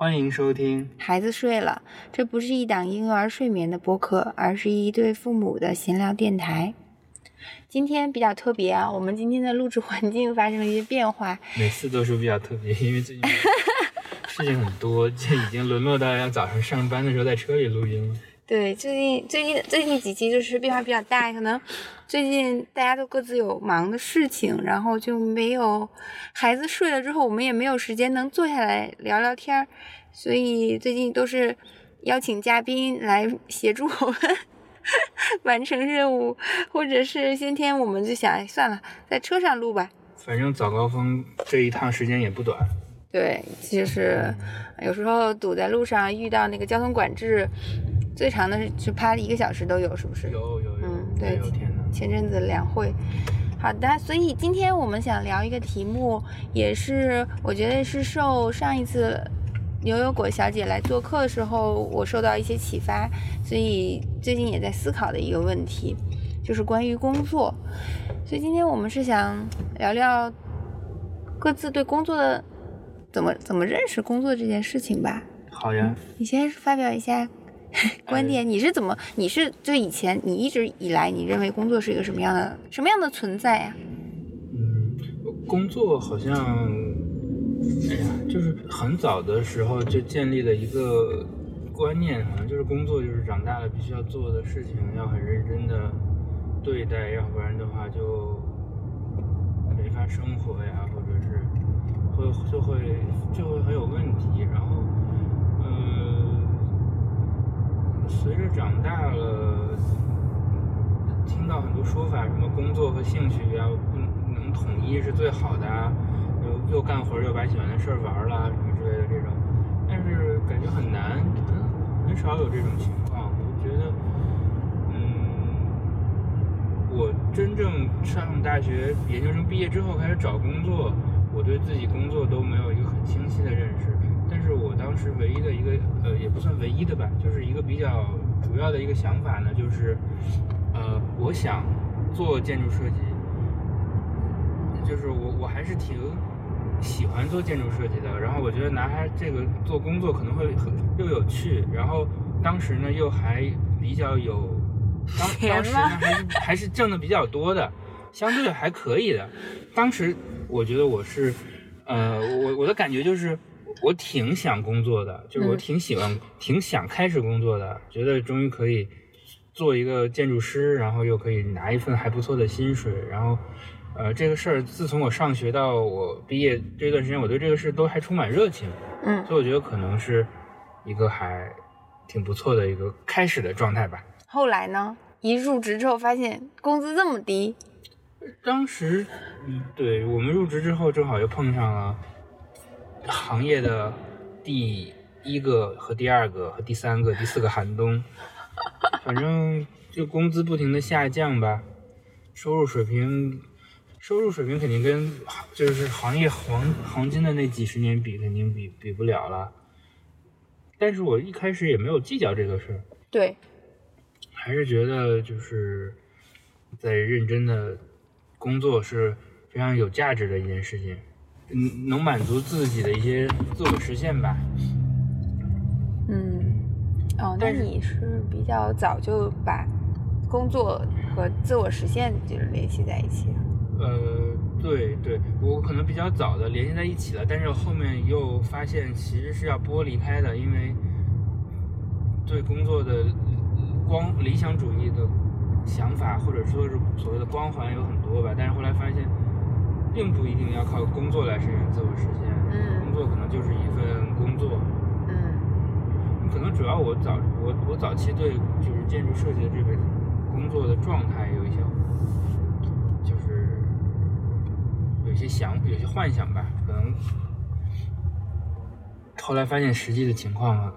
欢迎收听。孩子睡了，这不是一档婴幼儿睡眠的播客，而是一对父母的闲聊电台。今天比较特别啊，我们今天的录制环境发生了一些变化。每次都是比较特别，因为最近事情很多，就已经沦落到要早上上班的时候在车里录音了。对，最近最近最近几期就是变化比较大，可能最近大家都各自有忙的事情，然后就没有孩子睡了之后，我们也没有时间能坐下来聊聊天儿，所以最近都是邀请嘉宾来协助我们 完成任务，或者是今天我们就想，哎，算了，在车上录吧。反正早高峰这一趟时间也不短。对，就是有时候堵在路上遇到那个交通管制。最长的是趴了一个小时都有，是不是？有有有。嗯，对。天前阵子两会。好的，所以今天我们想聊一个题目，也是我觉得是受上一次牛油果小姐来做客的时候，我受到一些启发，所以最近也在思考的一个问题，就是关于工作。所以今天我们是想聊聊各自对工作的怎么怎么认识工作这件事情吧。好呀。你先发表一下。观点，你是怎么？你是就以前你一直以来，你认为工作是一个什么样的什么样的存在呀？嗯，工作好像，哎呀，就是很早的时候就建立了一个观念，好像就是工作就是长大了必须要做的事情，要很认真的对待，要不然的话就没法生活呀，或者是会就会就会很有问题，然后。随着长大了，听到很多说法，什么工作和兴趣要不能统一是最好的，又又干活又把喜欢的事儿玩了什么之类的这种，但是感觉很难，很很少有这种情况。我觉得，嗯，我真正上大学研究生毕业之后开始找工作，我对自己工作都没有一个很清晰的认识。当时唯一的一个，呃，也不算唯一的吧，就是一个比较主要的一个想法呢，就是，呃，我想做建筑设计，就是我我还是挺喜欢做建筑设计的。然后我觉得拿它这个做工作可能会很又有趣，然后当时呢又还比较有，当当时呢还是还是挣的比较多的，相对还可以的。当时我觉得我是，呃，我我的感觉就是。我挺想工作的，就是我挺喜欢、挺想开始工作的，觉得终于可以做一个建筑师，然后又可以拿一份还不错的薪水，然后，呃，这个事儿自从我上学到我毕业这段时间，我对这个事都还充满热情，嗯，所以我觉得可能是一个还挺不错的一个开始的状态吧。后来呢，一入职之后发现工资这么低，当时，对我们入职之后正好又碰上了。行业的第一个和第二个和第三个、第四个寒冬，反正就工资不停的下降吧，收入水平，收入水平肯定跟就是行业黄黄金的那几十年比，肯定比比不了了。但是我一开始也没有计较这个事儿，对，还是觉得就是在认真的工作是非常有价值的一件事情。嗯，能满足自己的一些自我实现吧。嗯，哦，那你是比较早就把工作和自我实现就是联系在一起呃，对对，我可能比较早的联系在一起了，但是后面又发现其实是要剥离开的，因为对工作的光理想主义的想法，或者说是所谓的光环有很多吧，但是后来发现。并不一定要靠工作来实现自我实现，嗯，工作可能就是一份工作，嗯，可能主要我早我我早期对就是建筑设计的这个工作的状态有一些，就是有些想有些幻想吧，可能后来发现实际的情况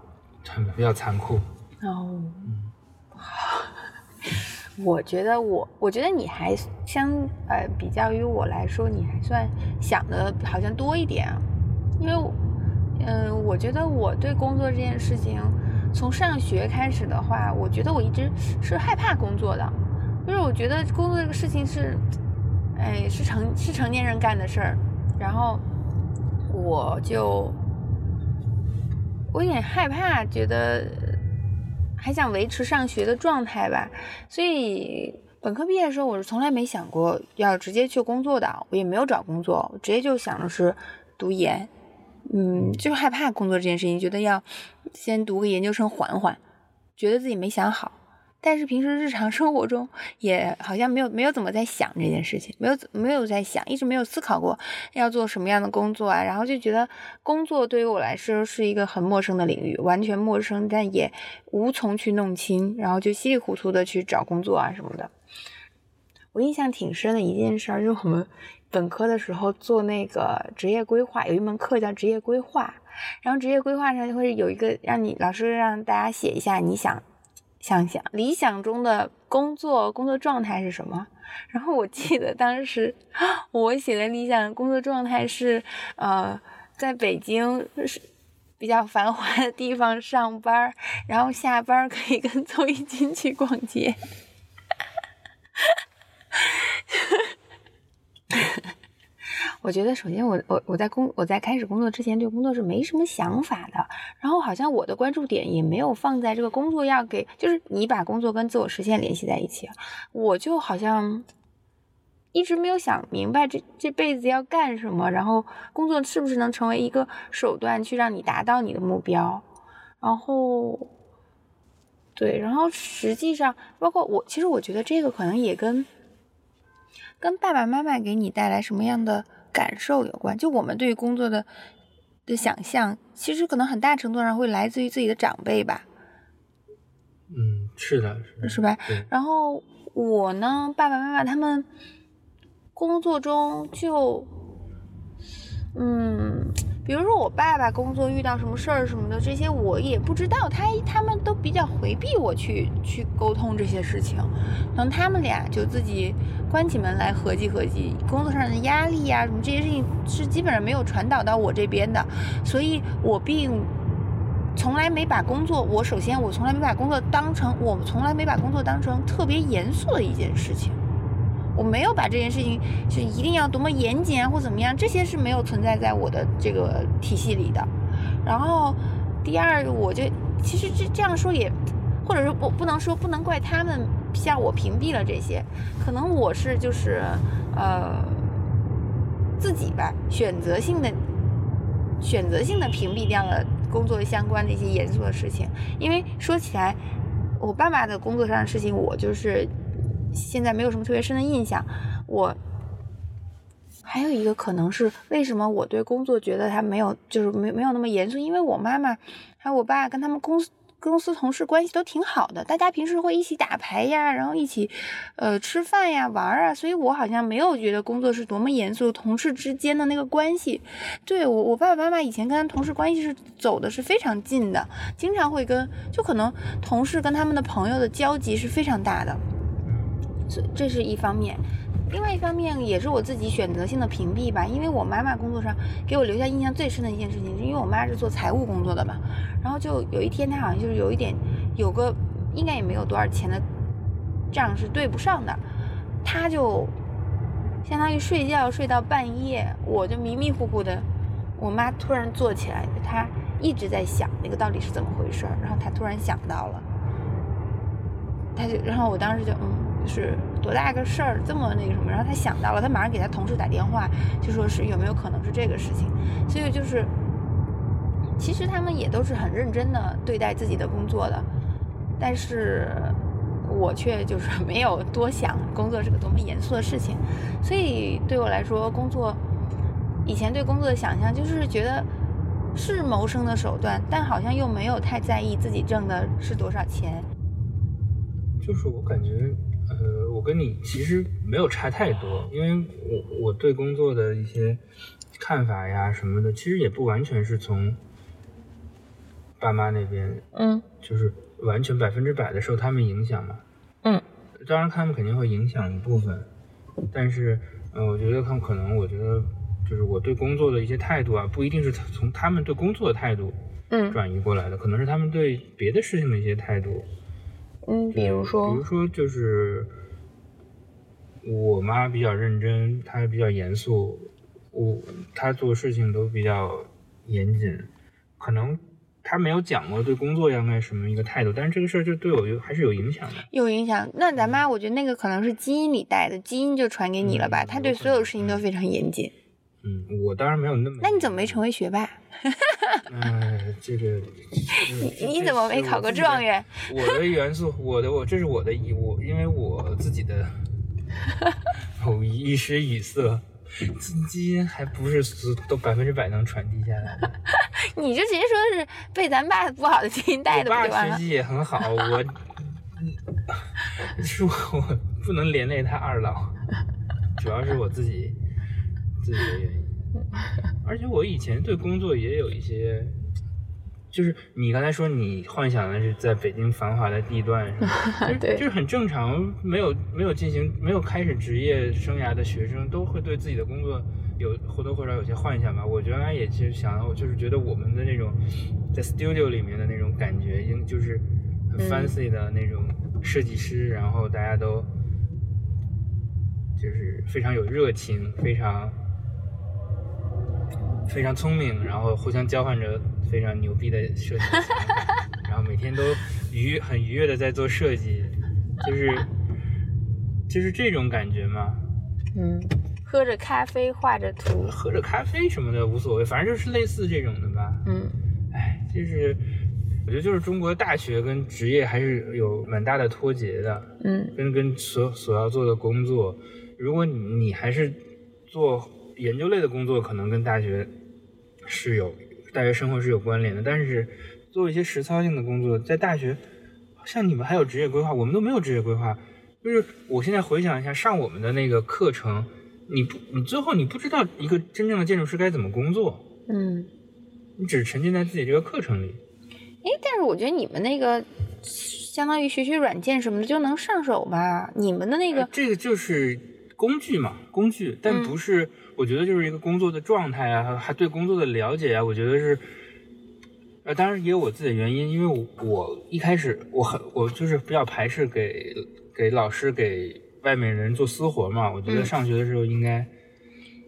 很比较残酷，哦，嗯。我觉得我，我觉得你还相呃，比较于我来说，你还算想的好像多一点，因为，嗯，我觉得我对工作这件事情，从上学开始的话，我觉得我一直是害怕工作的，就是我觉得工作这个事情是，哎，是成是成年人干的事儿，然后我就我有点害怕，觉得还想维持上学的状态吧。所以本科毕业的时候，我是从来没想过要直接去工作的，我也没有找工作，我直接就想的是读研。嗯，就害怕工作这件事情，觉得要先读个研究生缓缓，觉得自己没想好。但是平时日常生活中也好像没有没有怎么在想这件事情，没有没有在想，一直没有思考过要做什么样的工作啊。然后就觉得工作对于我来说是一个很陌生的领域，完全陌生，但也无从去弄清。然后就稀里糊涂的去找工作啊什么的。我印象挺深的一件事儿，就是我们本科的时候做那个职业规划，有一门课叫职业规划，然后职业规划上就会有一个让你老师让大家写一下你想。想想理想中的工作工作状态是什么？然后我记得当时 我写的理想工作状态是，呃，在北京是比较繁华的地方上班，然后下班可以跟周一金去逛街。我觉得，首先我我我在工我在开始工作之前，对工作是没什么想法的。然后好像我的关注点也没有放在这个工作要给，就是你把工作跟自我实现联系在一起。我就好像一直没有想明白这这辈子要干什么，然后工作是不是能成为一个手段去让你达到你的目标。然后，对，然后实际上，包括我，其实我觉得这个可能也跟跟爸爸妈妈给你带来什么样的。感受有关，就我们对于工作的的想象，其实可能很大程度上会来自于自己的长辈吧。嗯，是的，是吧？然后我呢，爸爸妈妈他们工作中就，嗯。比如说我爸爸工作遇到什么事儿什么的，这些我也不知道，他他们都比较回避我去去沟通这些事情，可能他们俩就自己关起门来合计合计，工作上的压力呀什么这些事情是基本上没有传导到我这边的，所以我并从来没把工作，我首先我从来没把工作当成，我从来没把工作当成特别严肃的一件事情。我没有把这件事情是一定要多么严谨啊，或怎么样，这些是没有存在在我的这个体系里的。然后，第二，我就其实这这样说也，或者说不不能说不能怪他们像我屏蔽了这些，可能我是就是呃自己吧，选择性的选择性的屏蔽掉了工作相关的一些严肃的事情。因为说起来，我爸爸的工作上的事情，我就是。现在没有什么特别深的印象。我还有一个可能是为什么我对工作觉得他没有，就是没没有那么严肃，因为我妈妈还有我爸跟他们公司公司同事关系都挺好的，大家平时会一起打牌呀，然后一起呃吃饭呀玩啊，所以我好像没有觉得工作是多么严肃，同事之间的那个关系。对我我爸爸妈妈以前跟他同事关系是走的是非常近的，经常会跟就可能同事跟他们的朋友的交集是非常大的。这是一方面，另外一方面也是我自己选择性的屏蔽吧。因为我妈妈工作上给我留下印象最深的一件事情，是因为我妈是做财务工作的嘛。然后就有一天，她好像就是有一点，有个应该也没有多少钱的账是对不上的，她就相当于睡觉睡到半夜，我就迷迷糊糊的，我妈突然坐起来，她一直在想那个到底是怎么回事，然后她突然想到了，她就，然后我当时就嗯。就是多大个事儿，这么那个什么？然后他想到了，他马上给他同事打电话，就说是有没有可能是这个事情。所以就是，其实他们也都是很认真的对待自己的工作的，但是我却就是没有多想工作是个多么严肃的事情。所以对我来说，工作以前对工作的想象就是觉得是谋生的手段，但好像又没有太在意自己挣的是多少钱。就是我感觉。呃，我跟你其实没有差太多，因为我我对工作的一些看法呀什么的，其实也不完全是从爸妈那边，嗯，就是完全百分之百的受他们影响嘛，嗯，当然他们肯定会影响一部分，但是，嗯，我觉得他们可能，我觉得就是我对工作的一些态度啊，不一定是从他们对工作的态度，嗯，转移过来的，可能是他们对别的事情的一些态度。嗯，比如说，比如说，就是我妈比较认真，她比较严肃，我她做事情都比较严谨，可能她没有讲过对工作应该什么一个态度，但是这个事儿就对我有还是有影响的。有影响。那咱妈，我觉得那个可能是基因里带的，基因就传给你了吧？嗯他对所有事情都非常严谨。嗯，我当然没有那么。那你怎么没成为学霸？哎，这个，你你怎么没考个状？元？我的元素，我的我，这是我的疑我，因为我自己的某一时语塞，基基因还不是所都百分之百能传递下来的。你就直接说是被咱爸不好的基因带我的不就完了？爸学习也很好，我是 我我不能连累他二老，主要是我自己自己的原因。而且我以前对工作也有一些，就是你刚才说你幻想的是在北京繁华的地段，对就是很正常，没有没有进行没有开始职业生涯的学生都会对自己的工作有或多或少有些幻想吧。我原来也是想，我就是觉得我们的那种在 studio 里面的那种感觉，应就是很嗯 fancy 的那种设计师，然后大家都就是非常有热情，非常非常聪明，然后互相交换着非常牛逼的设计然后每天都愉很愉悦的在做设计，就是就是这种感觉嘛。嗯，喝着咖啡画着图。喝着咖啡什么的无所谓，反正就是类似这种的吧。嗯哎，就是我觉得就是中国大学跟职业还是有蛮大的脱节的，嗯跟跟所所要做的工作，如果你你还是做研究类的工作，可能跟大学是有大学生活是有关联的，但是做一些实操性的工作，在大学，像你们还有职业规划，我们都没有职业规划。就是我现在回想一下上我们的那个课程，你不你最后你不知道一个真正的建筑师该怎么工作，嗯。你只沉浸在自己这个课程里。哎，但是我觉得你们那个相当于学学软件什么的就能上手吧？你们的那个呃，这个就是工具嘛，工具，但嗯不是，我觉得就是一个工作的状态啊，还对工作的了解啊，我觉得是，呃，当然也有我自己的原因，因为我我一开始我很我就是比较排斥给给老师给外面人做私活嘛，我觉得嗯。上学的时候应该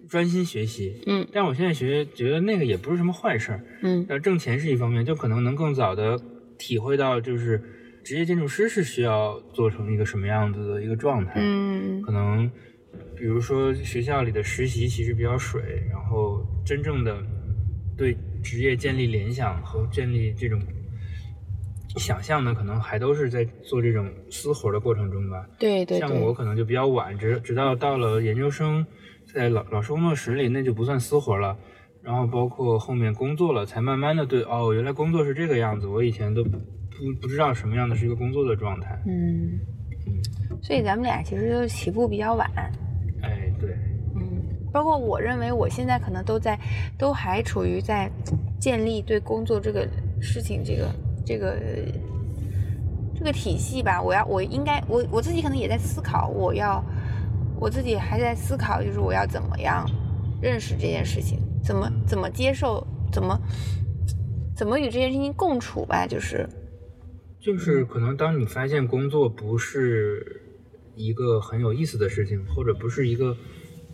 专心学习，嗯。但我现在学觉得那个也不是什么坏事儿，嗯。呃，挣钱是一方面，就可能能更早的体会到，就是职业建筑师是需要做成一个什么样子的一个状态。嗯。可能比如说学校里的实习其实比较水，然后真正的对职业建立联想和建立这种想象呢，可能还都是在做这种私活的过程中吧。对对像我，可能就比较晚，直直到到了研究生，在老老师工作室里，那就不算私活了。然后包括后面工作了，才慢慢的对哦，原来工作是这个样子，我以前都不不不知道什么样的是一个工作的状态。嗯，所以咱们俩其实就起步比较晚。哎，对，嗯，包括我认为我现在可能都在，都还处于在建立对工作这个事情这个这个这个体系吧。我要我应该我我自己可能也在思考，我要我自己还在思考，就是我要怎么样认识这件事情，怎么怎么接受，怎么怎么与这件事情共处吧，就是就是可能当你发现工作不是一个很有意思的事情，或者不是一个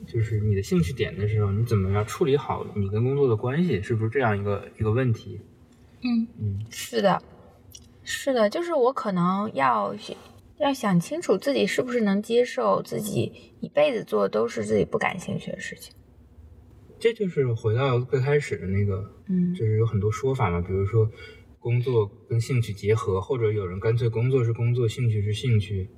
就是你的兴趣点的时候，你怎么样处理好你跟工作的关系，是不是这样一个一个问题？嗯嗯，是的，是的，就是我可能要要想清楚自己是不是能接受自己一辈子做都是自己不感兴趣的事情。这就是回到最开始的那个，嗯就是有很多说法嘛，比如说工作跟兴趣结合，或者有人干脆工作是工作，兴趣是兴趣。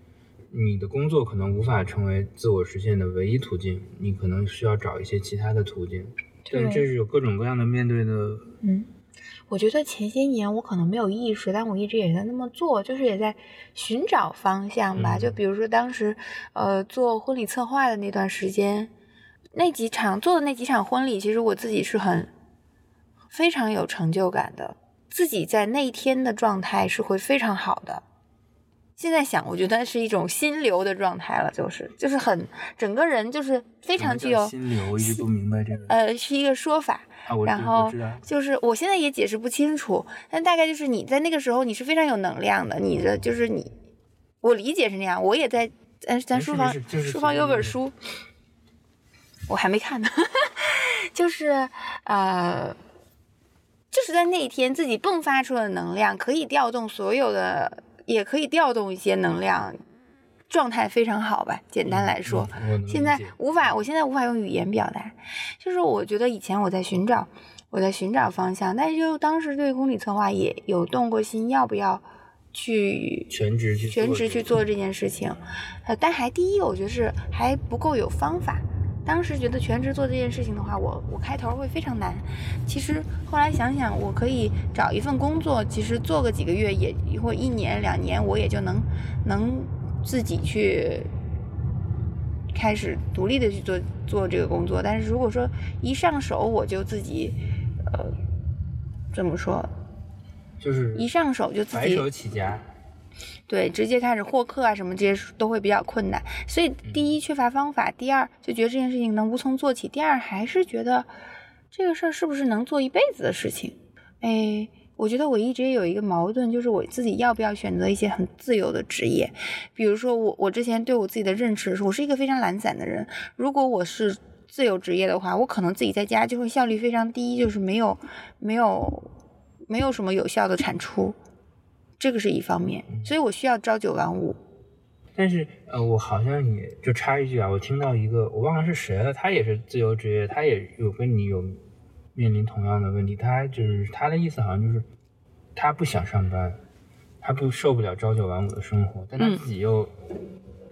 你的工作可能无法成为自我实现的唯一途径，你可能需要找一些其他的途径。但对这是有各种各样的面对的嗯，我觉得前些年我可能没有意识，但我一直也在那么做，就是也在寻找方向吧。嗯就比如说当时，呃，做婚礼策划的那段时间，那几场做的那几场婚礼，其实我自己是很非常有成就感的，自己在那一天的状态是会非常好的。现在想，我觉得是一种心流的状态了，就是就是很整个人就是非常具有心流，我一直不明白这个呃是一个说法，然后就是我现在也解释不清楚，但大概就是你在那个时候你是非常有能量的，你的就是你，我理解是那样。我也在，咱，咱书房就是书房有本书，我还没看呢，就是呃，就是在那一天自己迸发出的能量，可以调动所有的，也可以调动一些能量，状态非常好吧。简单来说，嗯现在无法，我现在无法用语言表达。就是我觉得以前我在寻找，我在寻找方向，但是就当时对公理策划也有动过心，要不要去全职去全职做这个去做这件事情，呃，但还第一，我觉得是还不够有方法。当时觉得全职做这件事情的话，我我开头会非常难。其实后来想想，我可以找一份工作，其实做个几个月也或一年两年，我也就能能自己去开始独立的去做做这个工作。但是如果说一上手我就自己，呃，怎么说？就是一上手就自己白手起家，对，直接开始获客啊什么这些都会比较困难。所以第一缺乏方法，第二就觉得这件事情能无从做起，第二还是觉得这个事儿是不是能做一辈子的事情？哎，我觉得我一直也有一个矛盾，就是我自己要不要选择一些很自由的职业，比如说我我之前对我自己的认识是，我是一个非常懒散的人，如果我是自由职业的话，我可能自己在家就会效率非常低，就是没有没有没有什么有效的产出。这个是一方面，所以我需要朝九晚五。但是呃，我好像也就插一句啊，我听到一个我忘了是谁了，他也是自由职业，他也有跟你有面临同样的问题，他就是他的意思好像就是他不想上班，他不受不了朝九晚五的生活，但他嗯自己又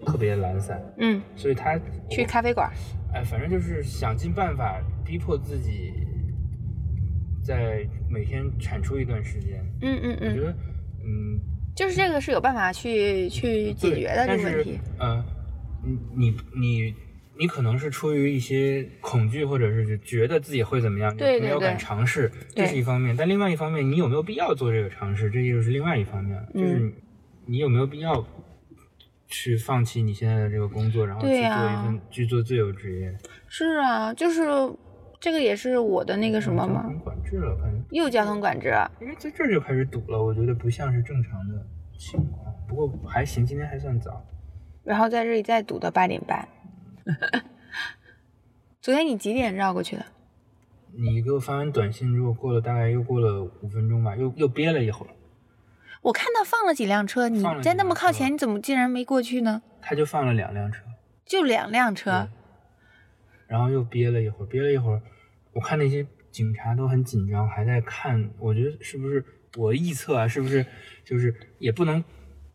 特别懒散，嗯，所以他去咖啡馆。哎，反正就是想尽办法逼迫自己在每天产出一段时间。嗯嗯嗯，我觉得，嗯，就是这个是有办法去去解决的这但是个问题。呃，你你你你可能是出于一些恐惧，或者是觉得自己会怎么样，对对没有敢尝试，这是一方面。但另外一方面，你有没有必要做这个尝试，这就是另外一方面了。就是你有没有必要去放弃你现在的这个工作，然后去做一份去做自由职业？是啊，就是这个也是我的那个什么吗，交通管制了，反正又交通管制。因为在这儿就开始堵了，我觉得不像是正常的情况。不过还行，今天还算早。然后在这里再堵到八点半。昨天你几点绕过去的？你给我发完短信之后，过了大概又过了五分钟吧，又又憋了一会儿，我看到放了几辆车，你在那么靠前，你怎么竟然没过去呢？他就放了两辆车，就两辆车，然后又憋了一会儿，憋了一会儿，我看那些警察都很紧张，还在看，我觉得是不是我臆测啊，是不是就是也不能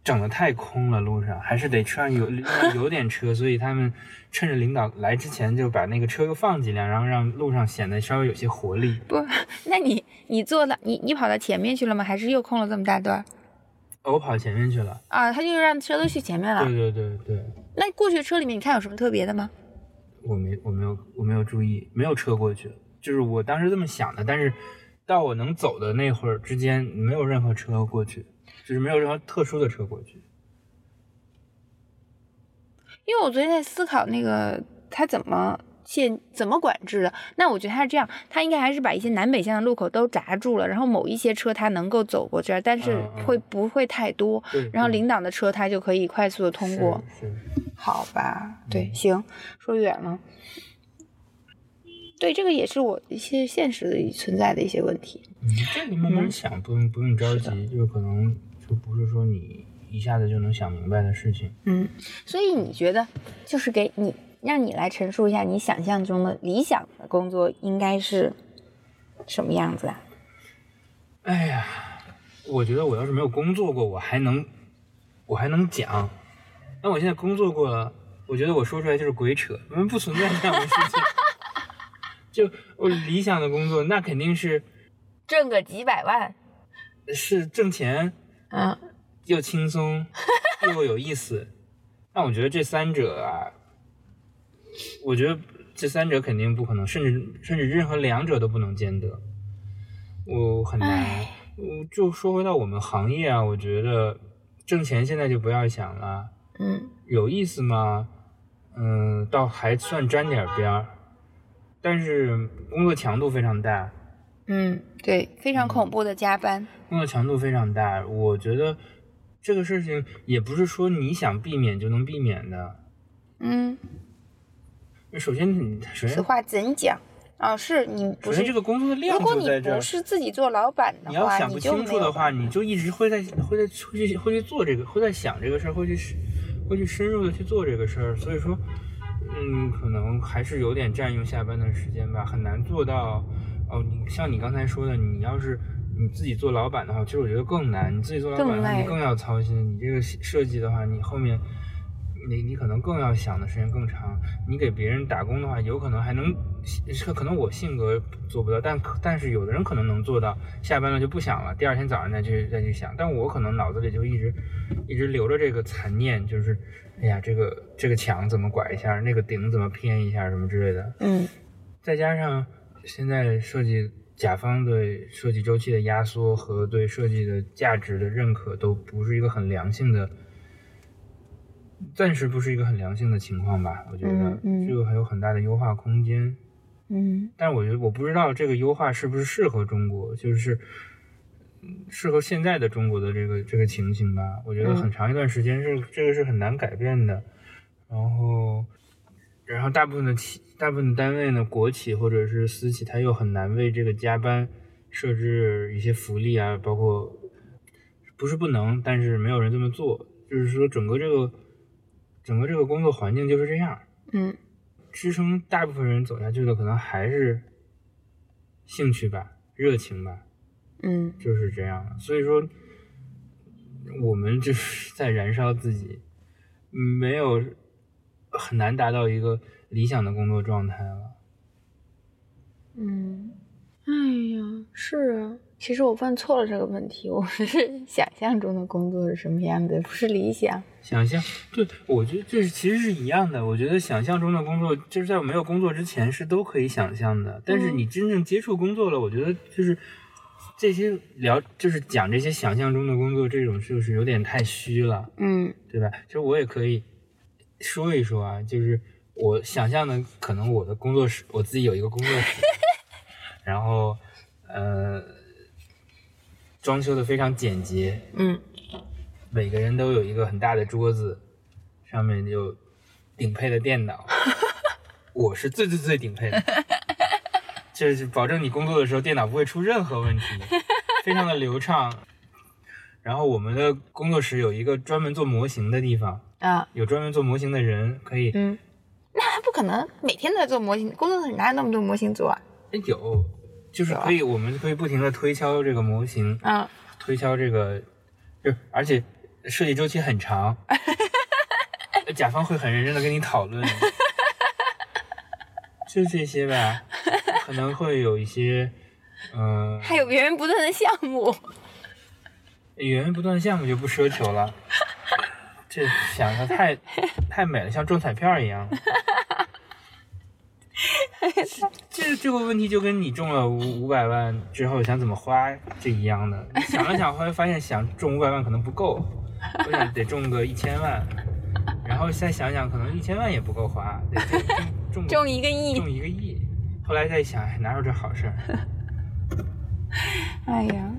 整的太空了，路上还是得车上有有点车，所以他们趁着领导来之前就把那个车又放几辆，然后让路上显得稍微有些活力。不，那你你坐到你你跑到前面去了吗？还是又空了这么大段儿？我跑前面去了，啊，他就让车都去前面了。对对对对，那过去车里面你看有什么特别的吗？我没我没有我没有注意，没有车过去，就是我当时这么想的，但是到我能走的那会儿之间，没有任何车过去，就是没有任何特殊的车过去。因为我昨天在思考那个他怎么限怎么管制的。那我觉得他是这样，他应该还是把一些南北向的路口都闸住了，然后某一些车它能够走过这儿，但是会不会太多？对，然后对领导的车他就可以快速的通过。是是好吧，对，嗯行，说远了。对，这个也是我一些现实的存在的一些问题。嗯，这个慢慢想，不用不用着急，就是可能就不是说你一下子就能想明白的事情。嗯，所以你觉得，就是给你让你来陈述一下你想象中的理想的工作应该是什么样子啊？哎呀，我觉得我要是没有工作过，我还能我还能讲。那我现在工作过了，我觉得我说出来就是鬼扯，因为不存在这样的事情。就我理想的工作，那肯定是挣个几百万，是挣钱嗯，又轻松又有意思。但我觉得这三者啊，我觉得这三者肯定不可能，甚至甚至任何两者都不能兼得。我很难。我就说回到我们行业啊，我觉得挣钱现在就不要想了，嗯有意思吗？嗯，倒还算沾点边儿，但是工作强度非常大。嗯，对，非常恐怖的加班。工作强度非常大，我觉得这个事情也不是说你想避免就能避免的。嗯，首先你首先此话怎讲？啊，是你不是这个工作的量如果你不。是自己做老板的话，你要想不清楚的话，你就一直会在会在会去会去做这个，会在想这个事儿，会去会去深入的去做这个事儿。所以说，嗯，可能还是有点占用下班的时间吧，很难做到。哦，你像你刚才说的，你要是你自己做老板的话，其实我觉得更难。你自己做老板的话，你更要操心。你这个设计的话，你后面你你可能更要想的时间更长。你给别人打工的话，有可能还能，是可能我性格做不到，但可但是有的人可能能做到，下班了就不想了，第二天早上再去再去想。但我可能脑子里就一直一直留着这个残念，就是哎呀，这个这个墙怎么拐一下，那个顶怎么偏一下，什么之类的。嗯再加上现在设计甲方对设计周期的压缩和对设计的价值的认可都不是一个很良性的，暂时不是一个很良性的情况吧？我觉得这个还有很大的优化空间。嗯但是我觉得我不知道这个优化是不是适合中国，就是嗯适合现在的中国的这个这个情形吧。我觉得嗯很长一段时间是、这个是很难改变的。然后，然后大部分的企大部分的单位呢，国企或者是私企，它又很难为这个加班设置一些福利啊，包括不是不能，但是没有人这么做。就是说，整个这个整个这个工作环境就是这样。嗯支撑大部分人走下去的，可能还是兴趣吧、热情吧，嗯就是这样。所以说，我们就是 在燃烧自己，没有很难达到一个理想的工作状态了。嗯，哎呀，是啊。其实我问错了这个问题，我是 想象中的工作是什么样的，不是理想。想象，对我觉得这是其实是一样的。我觉得想象中的工作，就是在我没有工作之前是都可以想象的。但是嗯你真正接触工作了，我觉得就是这些聊，就是讲这些想象中的工作，这种就是有点太虚了，嗯对吧？其实我也可以说一说啊，就是我想象的，可能我的工作室，我自己有一个工作室，然后呃，装修的非常简洁，嗯每个人都有一个很大的桌子，上面有顶配的电脑，我是最最最顶配的，就是保证你工作的时候电脑不会出任何问题，非常的流畅。然后我们的工作室有一个专门做模型的地方，啊有专门做模型的人可以，嗯，那还不可能每天都在做模型，工作室哪有那么多模型做啊？哎有，就是可以，我们可以不停的推敲这个模型，嗯。推敲这个，就而且设计周期很长，甲方会很认真的跟你讨论，就这些吧，可能会有一些，嗯、还有源源不断的项目。源源不断的项目就不奢求了，这想的太太美了，像中彩票一样。这这个问题就跟你中了五五百万之后想怎么花是一样的，想了想，后来发现想中五百万可能不够，我想得中个一千万，然后再想想可能一千万也不够花，得中中中中一个亿中一个亿，后来再想，哎哪有这好事儿？哎呀，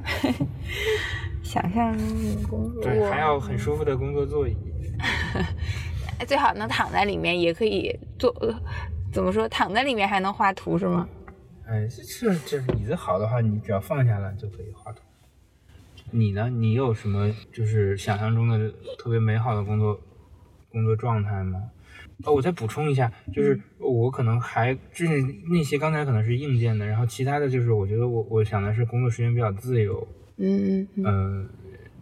想象中的工作，对，还要很舒服的工作座椅。哎 最好能躺在里面，也可以做，呃怎么说？躺在里面还能画图是吗？哎，这这这椅子好的话，你只要放下来就可以画图。你呢？你有什么就是想象中的特别美好的工作工作状态吗？哦，我再补充一下，就是我可能还就是那些刚才可能是硬件的，然后其他的就是我觉得我我想的是工作时间比较自由，嗯嗯嗯嗯、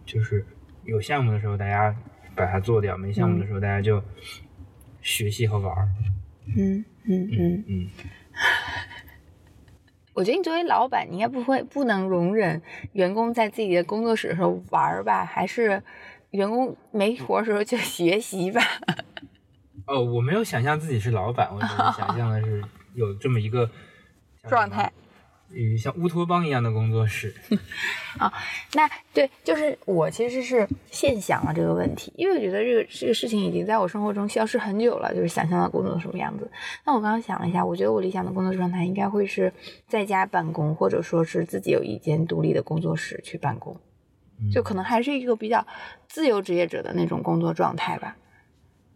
就是有项目的时候大家把它做掉，没项目的时候大家就学习和玩儿。嗯嗯嗯嗯。嗯，我觉得你作为老板，你应该不会不能容忍员工在自己的工作室的时候玩儿吧？还是员工没活儿的时候就学习吧？哦，我没有想象自己是老板，我只是想象的是有这么一个 状态，与像乌托邦一样的工作室。啊那对，就是我其实是现想了这个问题，因为我觉得这个这个事情已经在我生活中消失很久了，就是想象的工作什么样子。那我刚刚想了一下，我觉得我理想的工作状态应该会是在家办公，或者说是自己有一间独立的工作室去办公，就可能还是一个比较自由职业者的那种工作状态吧。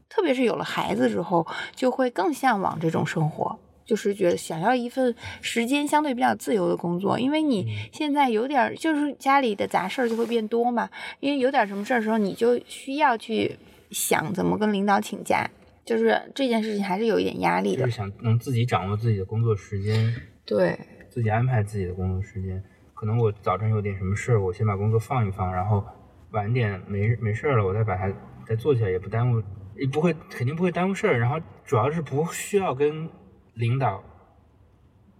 特别是有了孩子之后，就会更向往这种生活。就是觉得想要一份时间相对比较自由的工作，因为你现在有点儿就是家里的杂事儿就会变多嘛，因为有点什么事儿的时候，你就需要去想怎么跟领导请假，就是这件事情还是有一点压力的就是。想能自己掌握自己的工作时间，对，自己安排自己的工作时间。可能我早晨有点什么事儿，我先把工作放一放，然后晚点没没事儿了，我再把它再做起来，也不耽误，也不会肯定不会耽误事儿。然后主要是不需要跟领导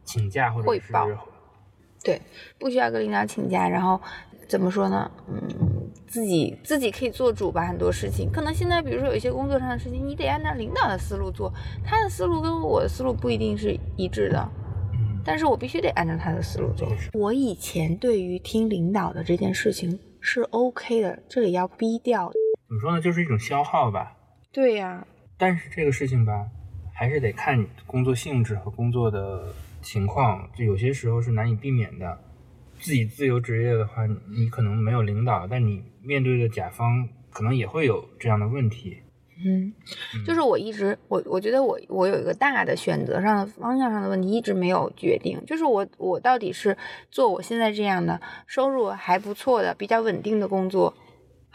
请假或者是汇报对，不需要跟领导请假，然后怎么说呢？嗯，自己自己可以做主吧，很多事情。可能现在比如说有一些工作上的事情，你得按照领导的思路做，他的思路跟我的思路不一定是一致的，嗯，但是我必须得按照他的思路做。我以前对于听领导的这件事情是 OK 的，这里要逼掉。怎么说呢，就是一种消耗吧。对呀、但是这个事情吧，还是得看工作性质和工作的情况，就有些时候是难以避免的。自己自由职业的话，你可能没有领导，但你面对的甲方可能也会有这样的问题。嗯，就是我一直我我觉得我我有一个大的选择上的方向上的问题一直没有决定，就是我我到底是做我现在这样的收入还不错的比较稳定的工作，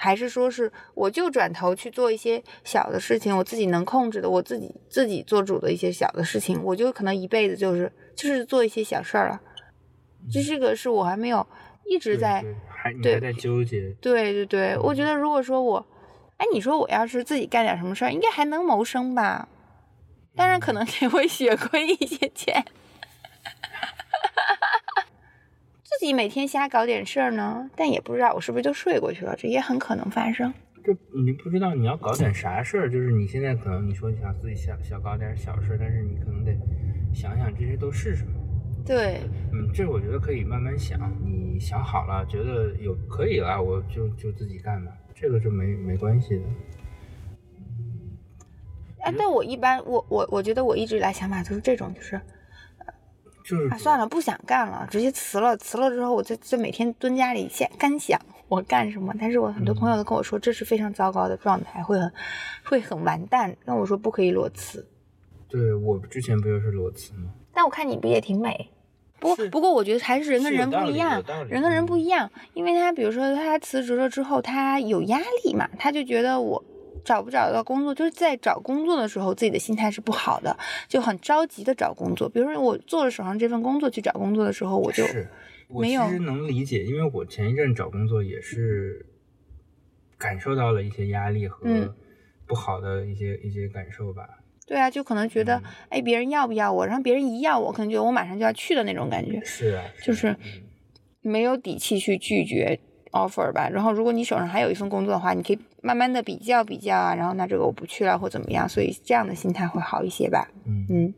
还是说是我就转头去做一些小的事情，我自己能控制的，我自己自己做主的一些小的事情，我就可能一辈子就是就是做一些小事儿了。这这个是我还没有一直在对还你对还在纠结，对对对，我觉得如果说我，哎，你说我要是自己干点什么事儿，应该还能谋生吧？当然可能也会 血亏一些钱。自己每天瞎搞点事儿呢，但也不知道我是不是就睡过去了，这也很可能发生。这你不知道你要搞点啥事儿，就是你现在可能你说你想自己想想搞点小事儿，但是你可能得想想这些都是什么。对，嗯，这我觉得可以慢慢想。你想好了，觉得有可以了，我就就自己干吧，这个就没没关系的。哎，但我一般我我我觉得我一直以来想法都是这种，就是就是啊算了，不想干了，直接辞了。辞了之后，我就就每天蹲家里想干想我干什么。但是我很多朋友都跟我说，这是非常糟糕的状态，会很会很完蛋。跟我说不可以裸辞。对我之前不就是裸辞吗？但我看你不也挺美？不过不过，我觉得还是人跟人不一样人跟人嗯不一样。因为他比如说他辞职了之后，他有压力嘛，他就觉得我找不找得到工作，就是在找工作的时候自己的心态是不好的，就很着急的找工作。比如说我做了手上这份工作去找工作的时候，我就没有其实能理解，因为我前一阵找工作也是感受到了一些压力和嗯不好的一些、一些感受吧。对啊，就可能觉得嗯哎别人要不要我，然后别人一要我，可能觉得我马上就要去的那种感觉。是啊，就是没有底气去拒绝 offer 吧。然后，如果你手上还有一份工作的话，你可以慢慢的比较比较啊，然后那这个我不去了或怎么样，所以这样的心态会好一些吧。嗯嗯，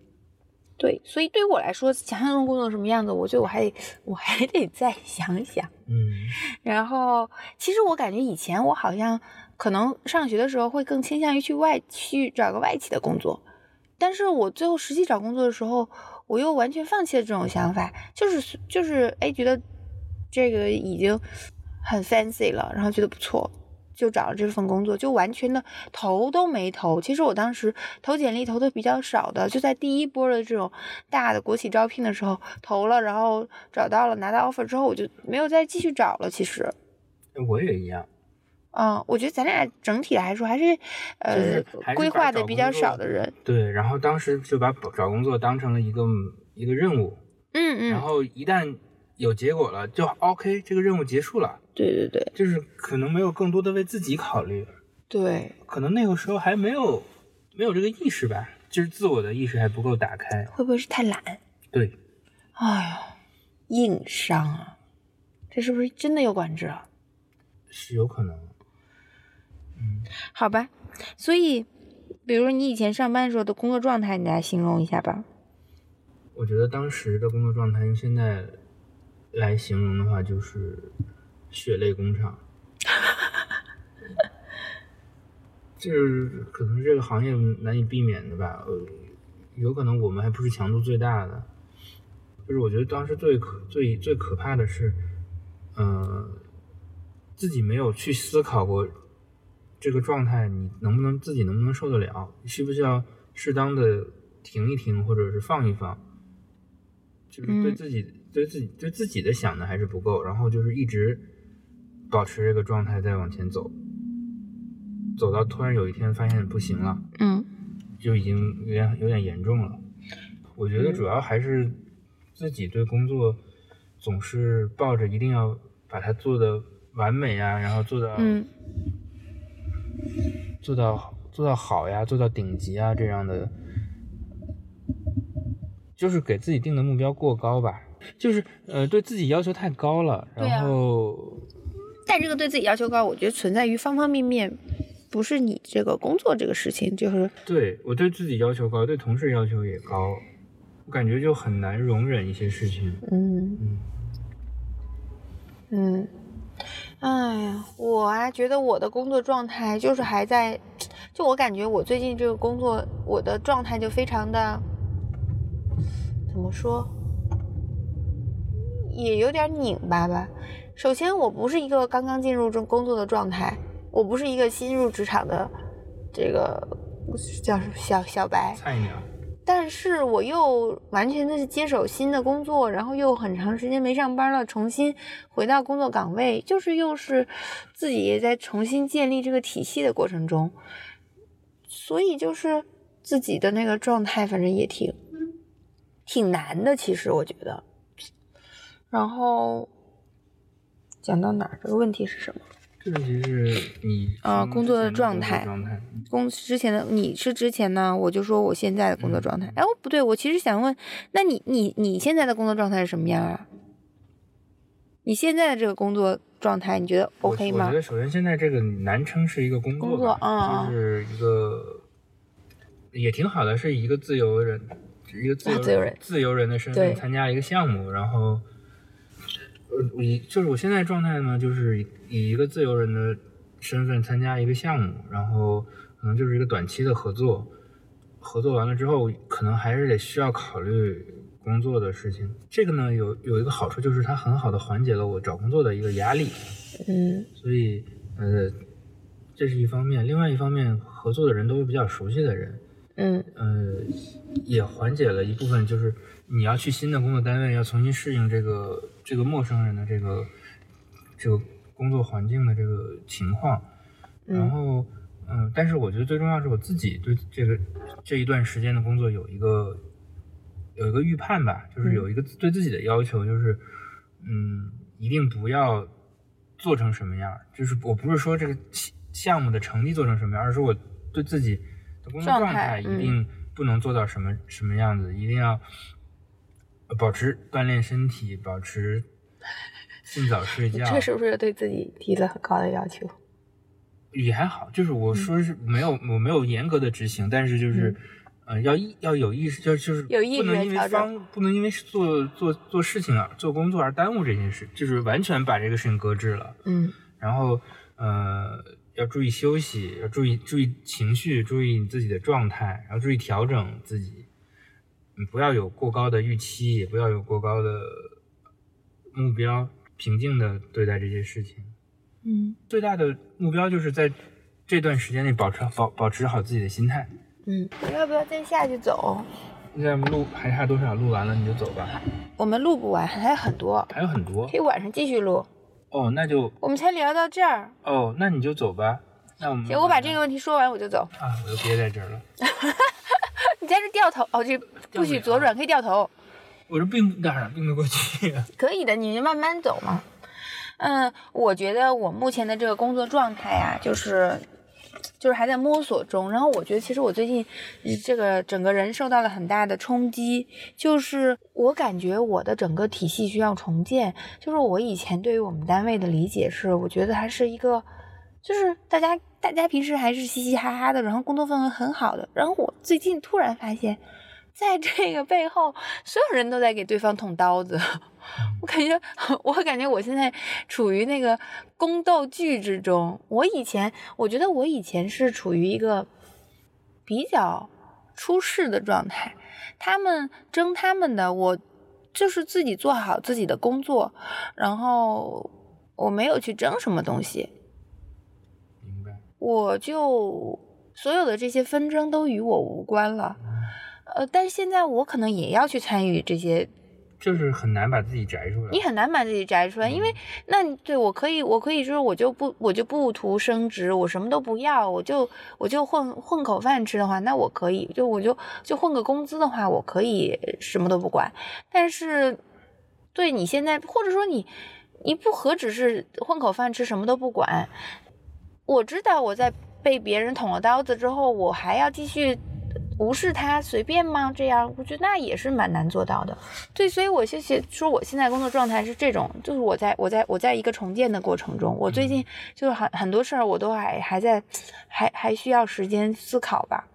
对，所以对于我来说，想象中工作什么样子，我觉得我还我还得再想想。嗯 然后，其实我感觉以前我好像可能上学的时候会更倾向于去外去找个外企的工作，但是我最后实际找工作的时候，我又完全放弃了这种想法，就是就是哎，觉得这个已经很 fancy 了，然后觉得不错。就找了这份工作，就完全的投都没投。其实我当时投简历投的比较少的，就在第一波的这种大的国企招聘的时候投了，然后找到了，拿到 offer 之后，我就没有再继续找了。其实，我也一样。嗯，我觉得咱俩整体来说还是，呃规划的比较少的人。对，然后当时就把找工作当成了一个一个任务，嗯嗯，然后一旦有结果了，就 OK，这个任务结束了，对对对就是可能没有更多的为自己考虑，对，可能那个时候还没有没有这个意识吧，就是自我的意识还不够打开。会不会是太懒？对，哎呀，硬伤啊！这是不是真的有管制啊？是有可能。嗯好吧，所以，比如说你以前上班时候的工作状态，你来形容一下吧。我觉得当时的工作状态跟现在来形容的话，就是血泪工厂。就是可能是这个行业难以避免的吧，呃，有可能我们还不是强度最大的。就是我觉得当时最可最最可怕的是，呃，自己没有去思考过这个状态，你能不能自己能不能受得了，需不需要适当的停一停，或者是放一放，就是对嗯自己、对自己对自己的想的还是不够，然后就是一直保持这个状态再往前走，走到突然有一天发现不行了，嗯就已经有点有点严重了。我觉得嗯主要还是自己对工作总是抱着一定要把它做的完美啊，然后做到、嗯做到做到好呀，做到顶级啊这样的，就是给自己定的目标过高吧，就是呃对自己要求太高了，然后但这个对自己要求高，我觉得存在于方方面面，不是你这个工作这个事情，就是。对我对自己要求高，对同事要求也高，我感觉就很难容忍一些事情。嗯。嗯。嗯，哎呀，我啊觉得我的工作状态就是还在，就我感觉我最近这个工作，我的状态就非常的，怎么说，也有点拧巴吧。首先，我不是一个刚刚进入这工作的状态，我不是一个新入职场的这个叫什么小小白，菜鸟，但是我又完全的是接手新的工作，然后又很长时间没上班了，重新回到工作岗位，就是又是自己也在重新建立这个体系的过程中，所以就是自己的那个状态，反正也挺挺难的，其实我觉得。然后讲到哪儿？这个问题是什么？这个其实是你啊工作的状态状态，工之前的你是之前呢，我就说我现在的工作状态。哎，我不对，我其实想问，那你你你现在的工作状态是什么样啊？你现在的这个工作状态，你觉得 OK 吗我觉？得首先现在这个难称是一个工作工作吧，啊就是一个也挺好的，是一个自由人，一个自由啊自由人自由人的身份参加一个项目，然后呃，我以就是我现在状态呢，就是以以一个自由人的身份参加一个项目，然后可能就是一个短期的合作，合作完了之后，可能还是得需要考虑工作的事情。这个呢，有有一个好处就是它很好的缓解了我找工作的一个压力。嗯所以呃，这是一方面，另外一方面，合作的人都是比较熟悉的人，嗯呃，也缓解了一部分，就是你要去新的工作单位，要重新适应这个这个陌生人的这个这个工作环境的这个情况，然嗯后嗯、但是我觉得最重要是我自己对这个这一段时间的工作有一个有一个预判吧，就是有一个对自己的要求，就是嗯，一定不要做成什么样儿，就是我不是说这个项项目的成绩做成什么样，而是我对自己的工作状状态一定不能做到什么、什么样子，一定要呃保持锻炼身体，保持 尽早睡觉。这是不是对自己提了很高的要求？也还好，就是我说是没有，我没有严格的执行，但是就是，呃，要意要有意识，就就是嗯有意识不能因为方不能因为做做做事情啊做工作而耽误这件事，就是完全把这个事情搁置了。嗯然后呃，要注意休息，要注意注意情绪，注意你自己的状态，然后注意调整自己，嗯，不要有过高的预期，也不要有过高的目标，平静的对待这些事情。嗯最大的目标就是在这段时间内保持保保持好自己的心态。嗯，我要不要再下去走？现在录还差多少？录完了你就走吧，我们录不完，还有很多，还有很多可以晚上继续录。哦，那就我们才聊到这儿，哦，那你就走吧。那我们行，我把这个问题说完我就走。啊，我就憋在这儿了。你在这掉头哦，这不许左转，可以掉头。我这并哪儿并得过去啊？可以的，你就慢慢走嘛。嗯，我觉得我目前的这个工作状态啊，就是就是还在摸索中。然后我觉得其实我最近呃这个整个人受到了很大的冲击，就是我感觉我的整个体系需要重建。就是我以前对于我们单位的理解是，我觉得它是一个，就是大家大家平时还是嘻嘻哈哈的，然后工作氛围很好的。然后我最近突然发现。在这个背后，所有人都在给对方捅刀子。我感觉，我感觉我现在处于那个宫斗剧之中。我以前，我觉得我以前是处于一个比较出世的状态，他们争他们的，我就是自己做好自己的工作，然后我没有去争什么东西。我就所有的这些纷争都与我无关了。呃，但是现在我可能也要去参与这些。就是很难把自己摘出来，你很难把自己摘出来，因为那对我可以，我可以说我就不，我就不图升职，我什么都不要，我就我就混混口饭吃的话，那我可以，就我就就混个工资的话，我可以什么都不管。但是，对你现在，或者说你你不何止是混口饭吃，什么都不管，我知道我在被别人捅了刀子之后，我还要继续。无视他随便吗？这样我觉得那也是蛮难做到的。对，所以我谢谢说我现在工作状态是这种，就是我在我在我在一个重建的过程中，我最近就是很很多事儿我都还还在还还需要时间思考吧。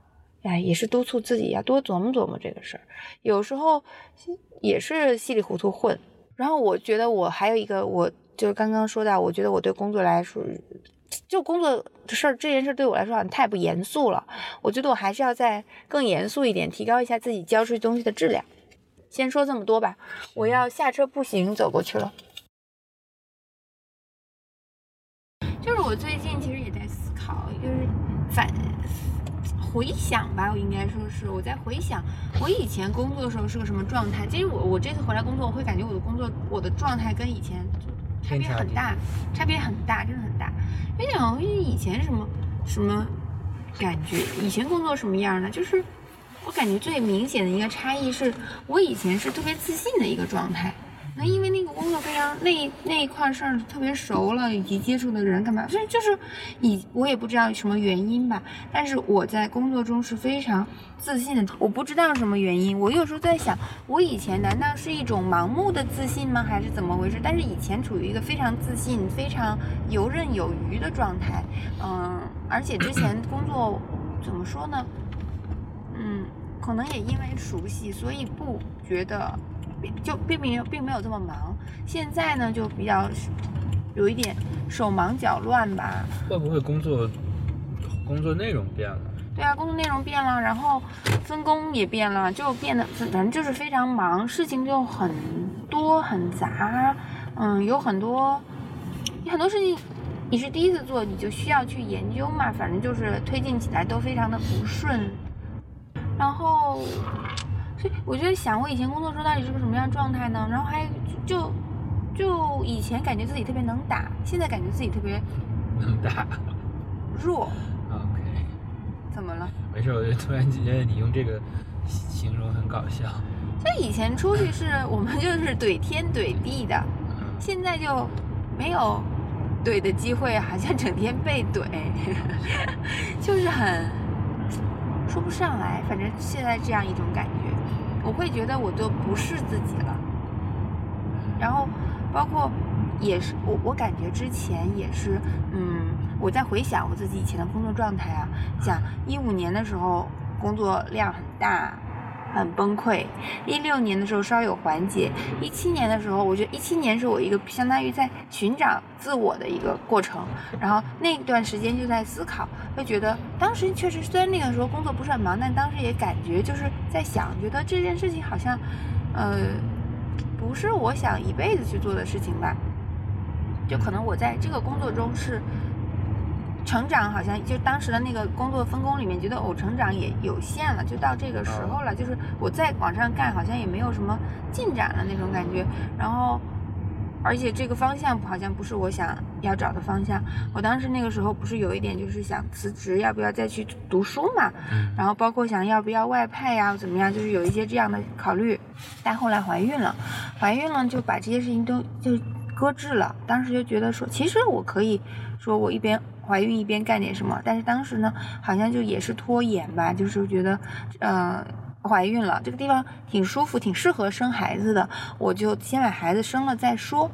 哎，也是督促自己要多琢磨琢磨这个事儿。有时候也是稀里糊涂混。然后我觉得我还有一个，我就是刚刚说到，我觉得我对工作来说。就工作的事儿，这件事对我来说好像太不严肃了。我觉得我还是要再更严肃一点，提高一下自己交出去东西的质量。先说这么多吧，我要下车步行走过去了。就是我最近其实也在思考，就是反回想吧，我应该说是我在回想我以前工作的时候是个什么状态。其实我我这次回来工作，我会感觉我的工作我的状态跟以前。差别很大，差别很大，真的很大。因为讲以前什么什么感觉，以前工作什么样呢？就是我感觉最明显的一个差异是，我以前是特别自信的一个状态。那因为那个工作非常那那一块事儿特别熟了，以及接触的人干嘛，所以就是以我也不知道什么原因吧。但是我在工作中是非常自信的，我不知道什么原因。我有时候在想，我以前难道是一种盲目的自信吗？还是怎么回事？但是以前处于一个非常自信、非常游刃有余的状态。嗯，而且之前工作怎么说呢？嗯，可能也因为熟悉，所以不觉得。就并没有并没有这么忙，现在呢就比较有一点手忙脚乱吧。会不会工作工作内容变了？对啊，工作内容变了，然后分工也变了，就变得反正就是非常忙，事情就很多很杂，嗯，有很多很多事情你是第一次做，你就需要去研究嘛，反正就是推进起来都非常的不顺，然后。所以我就在想，我以前工作时候到底是个什么样状态呢？然后还就就以前感觉自己特别能打，现在感觉自己特别能打弱。OK，怎么了？没事，我就突然觉得你用这个形容很搞笑。就以前出去是我们就是怼天怼地的，现在就没有怼的机会，好像整天被怼，就是很说不上来。反正现在这样一种感觉。我会觉得我就不是自己了，然后包括也是我，我感觉之前也是，嗯，我在回想我自己以前的工作状态啊，像一五年的时候工作量很大，很崩溃；一六年的时候稍有缓解；一七年的时候，我觉得一七年是我一个相当于在寻找自我的一个过程，然后那段时间就在思考，会觉得当时确实虽然那个时候工作不是很忙，但当时也感觉就是。在想，觉得这件事情好像，呃，不是我想一辈子去做的事情吧？就可能我在这个工作中是成长，好像就当时的那个工作分工里面，觉得我成长也有限了，就到这个时候了，就是我再往上干，好像也没有什么进展了那种感觉，然后。而且这个方向好像不是我想要找的方向。我当时那个时候不是有一点就是想辞职，要不要再去读书嘛？然后包括想要不要外派呀，怎么样，就是有一些这样的考虑。但后来怀孕了，怀孕了就把这些事情都就搁置了。当时就觉得说，其实我可以说我一边怀孕一边干点什么。但是当时呢，好像就也是拖延吧，就是觉得，呃。怀孕了，这个地方挺舒服，挺适合生孩子的，我就先把孩子生了再说。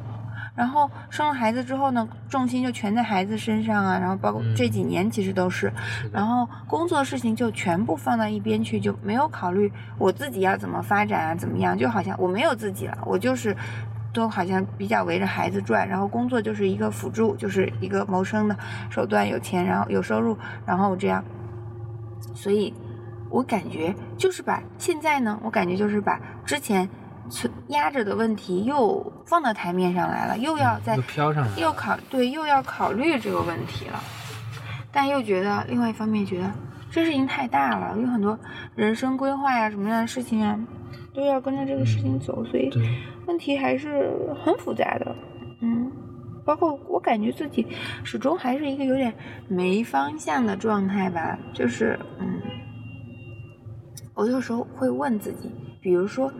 然后生了孩子之后呢，重心就全在孩子身上啊，然后包括这几年其实都是，然后工作事情就全部放到一边去，就没有考虑我自己要怎么发展啊，怎么样，就好像我没有自己了，我就是都好像比较围着孩子转，然后工作就是一个辅助，就是一个谋生的手段，有钱，然后有收入，然后这样，所以。我感觉就是把现在呢，我感觉就是把之前存压着的问题又放到台面上来了，又要再飘上来，又考对，又要考虑这个问题了。但又觉得另外一方面觉得这事情太大了，有很多人生规划呀、什么样的事情啊，都要跟着这个事情走，所以对，问题还是很复杂的。嗯，包括我感觉自己始终还是一个有点没方向的状态吧，就是嗯，我有时候会问自己，比如说。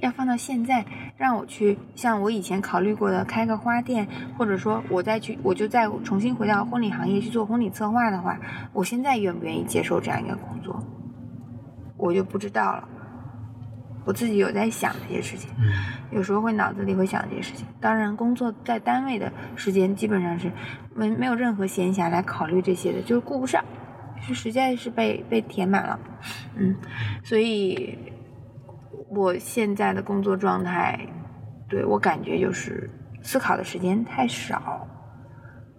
要放到现在，让我去像我以前考虑过的开个花店，或者说我再去，我就再重新回到婚礼行业去做婚礼策划的话，我现在愿不愿意接受这样一个工作，我就不知道了。我自己有在想这些事情，嗯有时候会脑子里会想这些事情。当然，工作在单位的时间基本上是没没有任何闲暇来考虑这些的，就是顾不上，是实在是被被填满了，嗯，所以。我现在的工作状态，对我感觉就是思考的时间太少。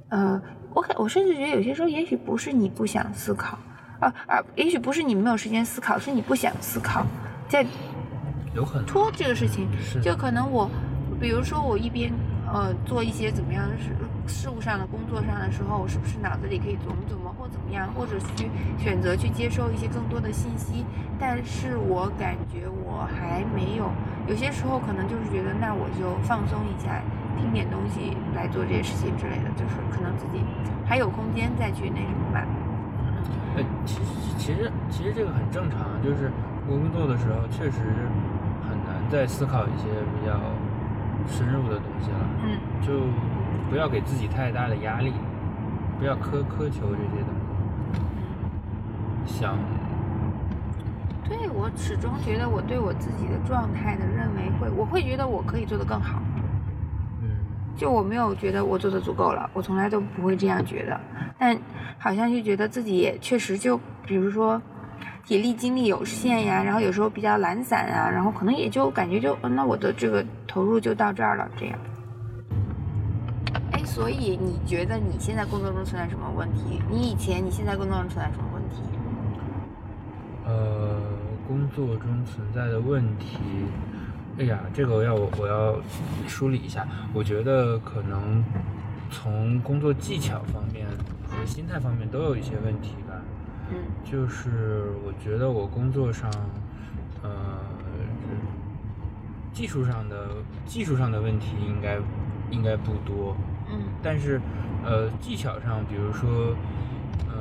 呃，我感我甚至觉得有些时候，也许不是你不想思考，啊啊，也许不是你没有时间思考，是你不想思考，在有可能拖这个事情。就可能我，比如说我一边呃做一些怎么样的事事务上的工作上的时候，我是不是脑子里可以琢磨琢磨或怎么样，或者去选择去接收一些更多的信息？但是我感觉我还没有，有些时候可能就是觉得那我就放松一下，听点东西来做这些事情之类的，就是可能自己还有空间再去那什么吧。呃，其实其实其实这个很正常，就是工作的时候确实很难再思考一些比较深入的东西了，嗯就不要给自己太大的压力，不要苛苛求这些东西，想对我始终觉得我对我自己的状态的认为会，我会觉得我可以做得更好。嗯就我没有觉得我做的足够了，我从来都不会这样觉得。但好像就觉得自己也确实就，比如说体力精力有限呀，然后有时候比较懒散啊，然后可能也就感觉就，那我的这个投入就到这儿了，这样。哎，所以你觉得你现在工作中存在什么问题？你以前、你现在工作中存在什么问题？呃，工作中存在的问题，哎呀，这个要我我要梳理一下。我觉得可能从工作技巧方面和心态方面都有一些问题。嗯就是我觉得我工作上，呃，技术上的技术上的问题应该应该不多，嗯但是呃技巧上，比如说呃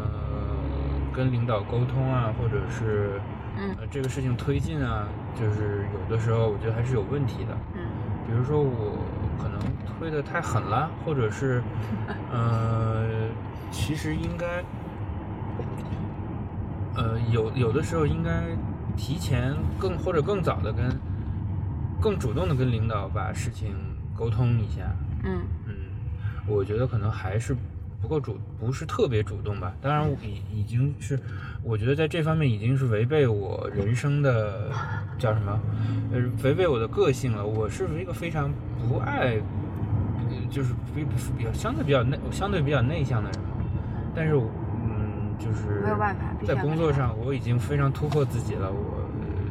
跟领导沟通啊，或者是嗯呃这个事情推进啊，就是有的时候我觉得还是有问题的。嗯比如说我可能推的太狠了，或者是，呃，其实应该，呃，有有的时候应该提前更或者更早的跟，更主动的跟领导把事情沟通一下。嗯嗯，我觉得可能还是不够主，不是特别主动吧。当然，已已经是，我觉得在这方面已经是违背我人生的叫什么，呃，违背我的个性了。我是一个非常不爱，呃就是比比较相对比较内，相对比较内向的人嘛。但是我，嗯，就是没有办法在工作上我已经非常突破自己了。我，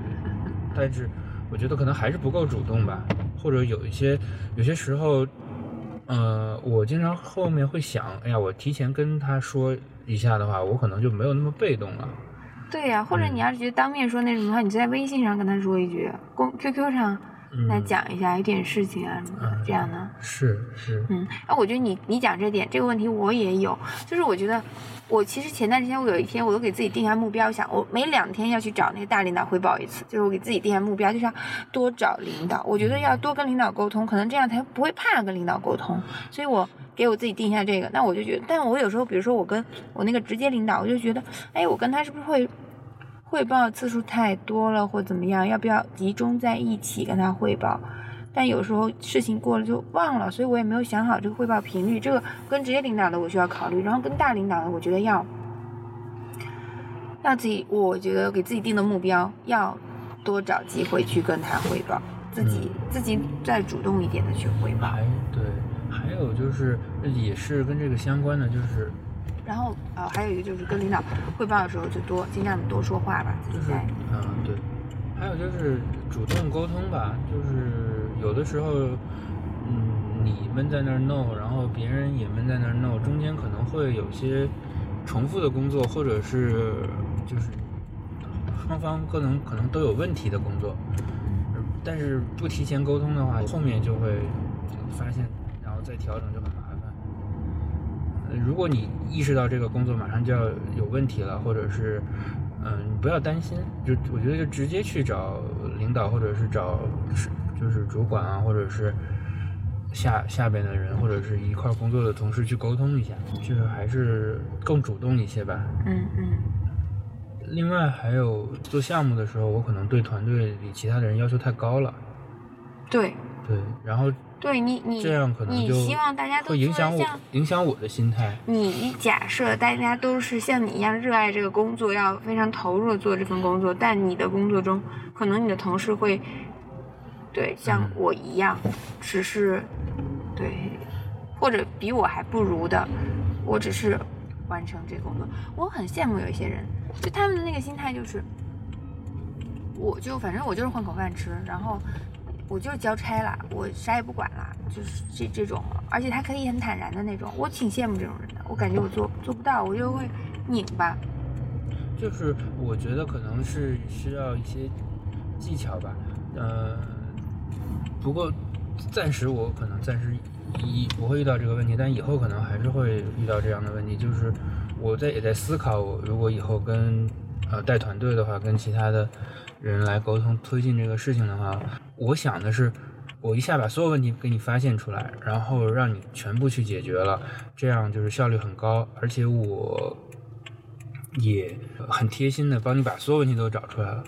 但是我觉得可能还是不够主动吧，或者有一些有些时候。呃，我经常后面会想，哎呀，我提前跟他说一下的话，我可能就没有那么被动了。对呀、或者嗯你要是觉得当面说那什么的话，你就在微信上跟他说一句，公 QQ 上来嗯。讲一下一点事情啊什么的，嗯。这样呢。是是，嗯，哎，我觉得你你讲这点这个问题我也有，就是我觉得我其实前段时间我有一天我都给自己定下目标，想我每两天要去找那个大领导汇报一次，就是我给自己定下目标，就是要多找领导，我觉得要多跟领导沟通，可能这样才不会怕跟领导沟通，所以我给我自己定下这个，那我就觉得，但我有时候比如说我跟我那个直接领导，我就觉得，哎，我跟他是不是会。汇报次数太多了，或怎么样？要不要集中在一起跟他汇报？但有时候事情过了就忘了，所以我也没有想好这个汇报频率。这个跟直接领导的我需要考虑，然后跟大领导的我觉得要要自己，我觉得给自己定的目标要多找机会去跟他汇报，自己、自己再主动一点的去汇报。还对，还有就是也是跟这个相关的，就是然后呃，还有一个就是跟领导汇报的时候就多尽量的多说话吧，就是嗯对，还有就是主动沟通吧，就是有的时候，嗯，你们在那儿弄，然后别人也闷在那儿弄，中间可能会有些重复的工作，或者是就是双方可能可能都有问题的工作，但是不提前沟通的话，后面就会发现，然后再调整就很麻烦。呃如果你意识到这个工作马上就要有问题了，或者是嗯，你不要担心，就我觉得就直接去找领导，或者是找是就是主管啊，或者是下下边的人，或者是一块工作的同事去沟通一下，就是还是更主动一些吧。嗯嗯。另外还有做项目的时候，我可能对团队里其他的人要求太高了，对。对，然后对，你你这样可能就你希望大家都会影响我影响我的心态。你假设大家都是像你一样热爱这个工作，要非常投入的做这份工作，但你的工作中，可能你的同事会，对，像嗯我一样，只是，对，或者比我还不如的，我只是完成这个工作。我很羡慕有一些人，就他们的那个心态就是，我就反正我就是混口饭吃，然后我就是交差了，我啥也不管了，就是这这种，而且他可以很坦然的那种，我挺羡慕这种人的。我感觉我做做不到，我就会拧巴。就是我觉得可能是需要一些技巧吧，呃，不过暂时我可能暂时一不会遇到这个问题，但以后可能还是会遇到这样的问题。就是我在也在思考，我如果以后跟呃带团队的话，跟其他的人来沟通推进这个事情的话，我想的是。我一下把所有问题给你发现出来，然后让你全部去解决了，这样就是效率很高，而且我也很贴心的帮你把所有问题都找出来了。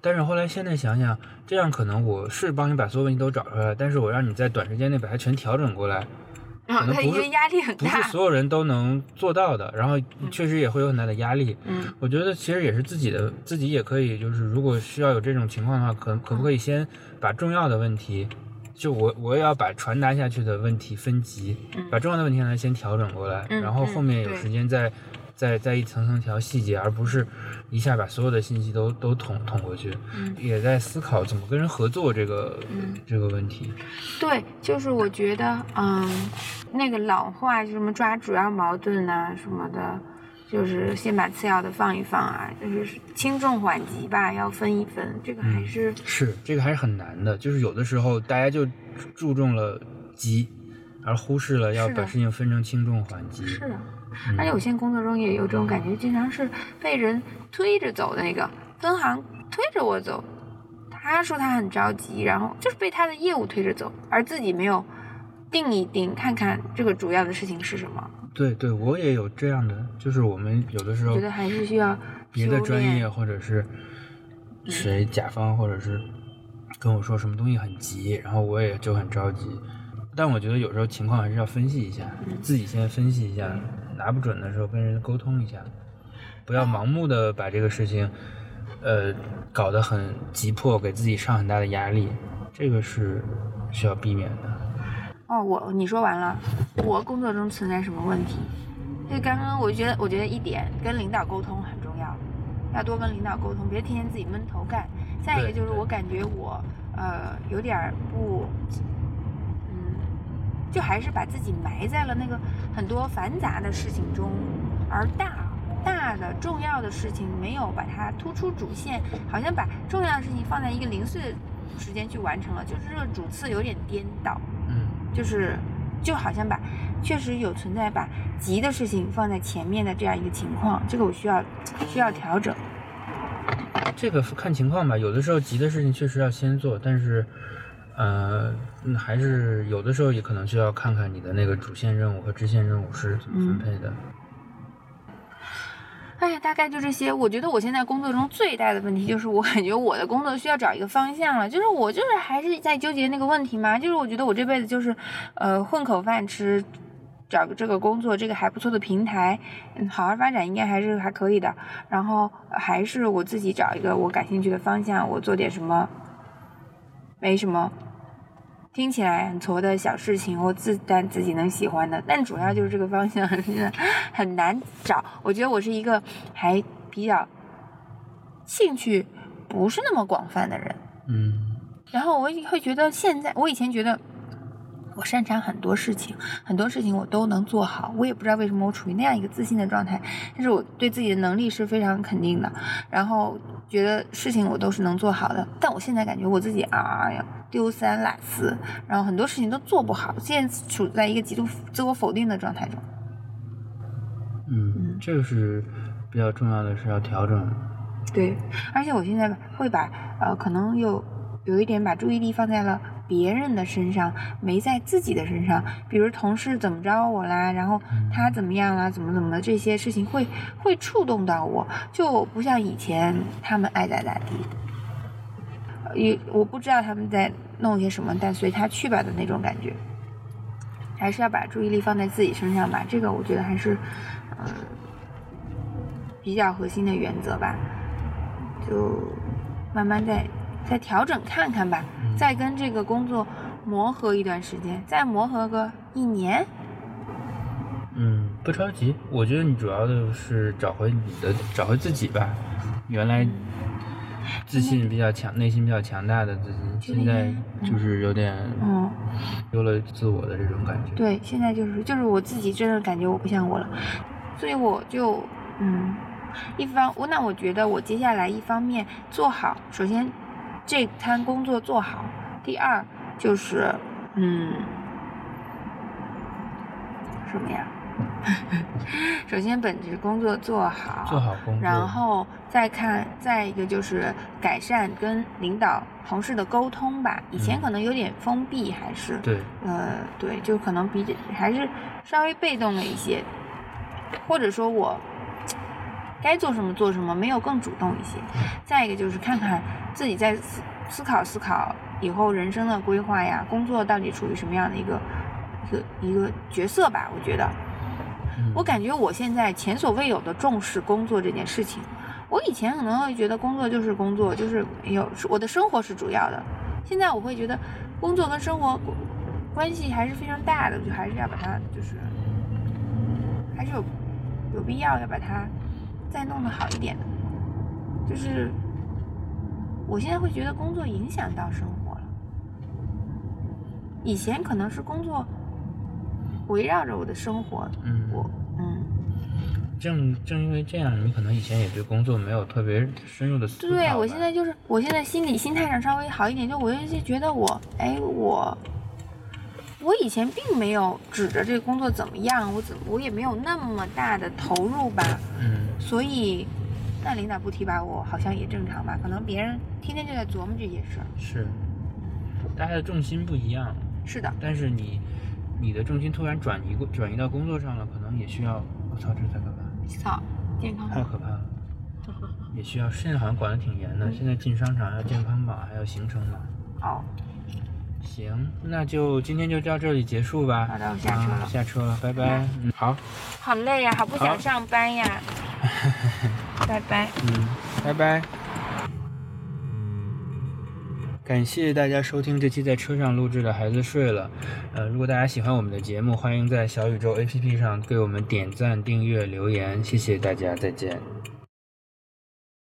但是后来现在想想，这样可能我是帮你把所有问题都找出来，但是我让你在短时间内把它全调整过来，然后可能不是他因为压力很不是。所有人都能做到的，然后确实也会有很大的压力。嗯我觉得其实也是自己的，自己也可以，就是如果需要有这种情况的话，可可不可以先把重要的问题，就我我也要把传达下去的问题分级，嗯把重要的问题呢先调整过来，嗯然后后面有时间再再再一层层调细节，而不是一下把所有的信息都都捅捅过去。嗯也在思考怎么跟人合作这个、嗯这个问题。对，就是我觉得，嗯，那个老话就什么抓主要矛盾呐、什么的，就是先把次要的放一放啊，就是轻重缓急吧，要分一分，这个还嗯是、是这个还是很难的，就是有的时候大家就注重了急，而忽视了要把事情分成轻重缓急。是的。嗯而且我现在工作中也有这种感觉，经常是被人推着走的那个分行推着我走，他说他很着急，然后就是被他的业务推着走，而自己没有定一定，看看这个主要的事情是什么。对对，我也有这样的，就是我们有的时候觉得还是需要别的专业或者是谁甲方或者是跟我说什么东西很急，然后我也就很着急。但我觉得有时候情况还是要分析一下，嗯自己先分析一下，拿不准的时候跟人沟通一下，不要盲目的把这个事情，呃，搞得很急迫，给自己上很大的压力，这个是需要避免的。哦，我你说完了，我工作中存在什么问题？就刚刚我觉得，我觉得一点跟领导沟通很重要，要多跟领导沟通，别天天自己闷头干。再一个就是我感觉我呃有点不，嗯，就还是把自己埋在了那个很多繁杂的事情中，而大大的重要的事情没有把它突出主线，好像把重要的事情放在一个零碎的时间去完成了，就是这个主次有点颠倒。嗯，就是就好像把确实有存在把急的事情放在前面的这样一个情况，这个我需要需要调整。这个看情况吧，有的时候急的事情确实要先做，但是，呃，还是有的时候也可能需要看看你的那个主线任务和支线任务是怎么分配的。哎呀，大概就这些。我觉得我现在工作中最大的问题就是，我感觉我的工作需要找一个方向了。就是我就是还是在纠结那个问题嘛。就是我觉得我这辈子就是，呃，混口饭吃，找个这个工作，这个还不错的平台，好好发展应该还是还可以的。然后还是我自己找一个我感兴趣的方向，我做点什么，没什么。听起来很挫的小事情，我自但自己能喜欢的，但主要就是这个方向 很难找。我觉得我是一个还比较兴趣不是那么广泛的人，嗯。然后我也会觉得现在，我以前觉得我擅长很多事情，很多事情我都能做好。我也不知道为什么我处于那样一个自信的状态，但是我对自己的能力是非常肯定的。然后觉得事情我都是能做好的。但我现在感觉我自己啊呀丢三落四，然后很多事情都做不好，现在处在一个极度自我否定的状态中。嗯，这个是比较重要的是要调整。对，而且我现在会把呃，可能有有一点把注意力放在了别人的身上，没在自己的身上。比如同事怎么着我啦，然后他怎么样啦，怎么怎么的这些事情会会触动到我，就不像以前他们爱咋咋地。也我不知道他们在弄些什么，但随他去吧的那种感觉。还是要把注意力放在自己身上吧，这个我觉得还是嗯比较核心的原则吧。就慢慢再再调整看看吧，再跟这个工作磨合一段时间，再磨合个一年。嗯，不着急。我觉得你主要的是找回你的，找回自己吧。原来自信比较强，内心比较强大的自己，现在就是有点嗯，丢了自我的这种感觉。对，现在就是就是我自己真的感觉我不像我了，所以我就嗯。一方我那我觉得我接下来一方面做好，首先这摊工作做好，第二就是嗯什么呀？首先本职工作做好，做好工作，然后再看再一个就是改善跟领导同事的沟通吧。以前可能有点封闭，还是对，呃对，就可能比还是稍微被动了一些，或者说我。该做什么做什么，没有更主动一些。再一个就是看看自己在思思考思考以后人生的规划呀，工作到底处于什么样的一个一个一个角色吧。我觉得，我感觉我现在前所未有的重视工作这件事情。我以前可能会觉得工作就是工作，就是有我的生活是主要的。现在我会觉得工作跟生活关系还是非常大的，就还是要把它就是还是有有必要要把它。再弄得好一点的，就是我现在会觉得工作影响到生活了。以前可能是工作围绕着我的生活，嗯，我嗯，正正因为这样，你可能以前也对工作没有特别深入的思考。对，我现在就是，我现在心理心态上稍微好一点，就我就觉得我，哎，我。我以前并没有指着这个工作怎么样，我怎我也没有那么大的投入吧。嗯。所以，那领导不提拔我，好像也正常吧？可能别人天天就在琢磨这件事儿。是。大家的重心不一样。是的。但是你，你的重心突然转移过转移到工作上了，可能也需要。我操，这太可怕。操，健康。太可怕了。也需要，现在好像管的挺严的。现在进商场要健康码，还要行程码。哦。行，那就今天就到这里结束吧。好的，我下车了。下车了，拜拜。嗯，好。好累呀，好不想上班呀。拜拜。嗯，拜拜。感谢大家收听这期在车上录制的《孩子睡了》。呃，如果大家喜欢我们的节目，欢迎在小宇宙 APP 上给我们点赞、订阅、留言，谢谢大家，再见。